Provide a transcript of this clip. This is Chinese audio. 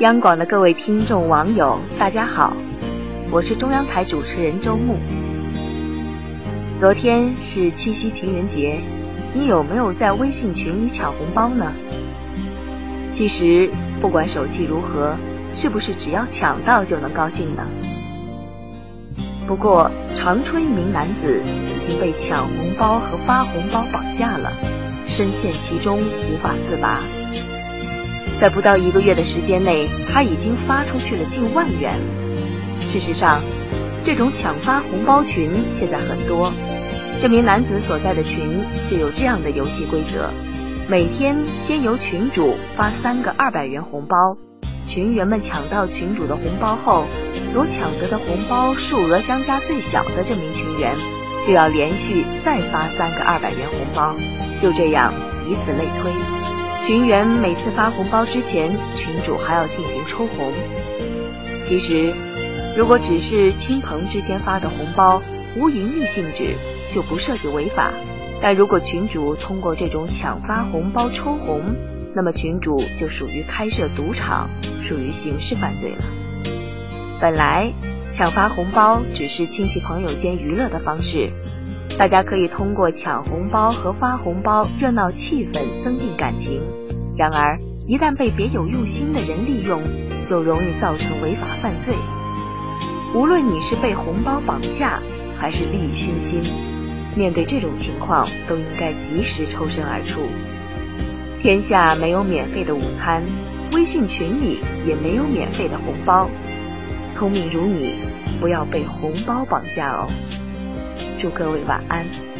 央广的各位听众网友，大家好，我是中央台主持人周木。昨天是七夕情人节，你有没有在微信群里抢红包呢？其实不管手气如何，是不是只要抢到就能高兴呢？不过长春一名男子已经被抢红包和发红包绑架了，深陷其中无法自拔。在不到一个月的时间内，他已经发出去了近万元。事实上，这种抢发红包群现在很多。这名男子所在的群就有这样的游戏规则：每天先由群主发三个二百元红包，群员们抢到群主的红包后，所抢得的红包数额相加最小的这名群员，就要连续再发三个二百元红包。就这样，以此类推。群员每次发红包之前，群主还要进行抽红。其实，如果只是亲朋之间发的红包，无盈利性质，就不涉及违法。但如果群主通过这种抢发红包抽红，那么群主就属于开设赌场，属于刑事犯罪了。本来抢发红包只是亲戚朋友间娱乐的方式。大家可以通过抢红包和发红包热闹气氛，增进感情。然而，一旦被别有用心的人利用，就容易造成违法犯罪。无论你是被红包绑架，还是利益熏心，面对这种情况，都应该及时抽身而出。天下没有免费的午餐，微信群里也没有免费的红包。聪明如你，不要被红包绑架哦。祝各位晚安。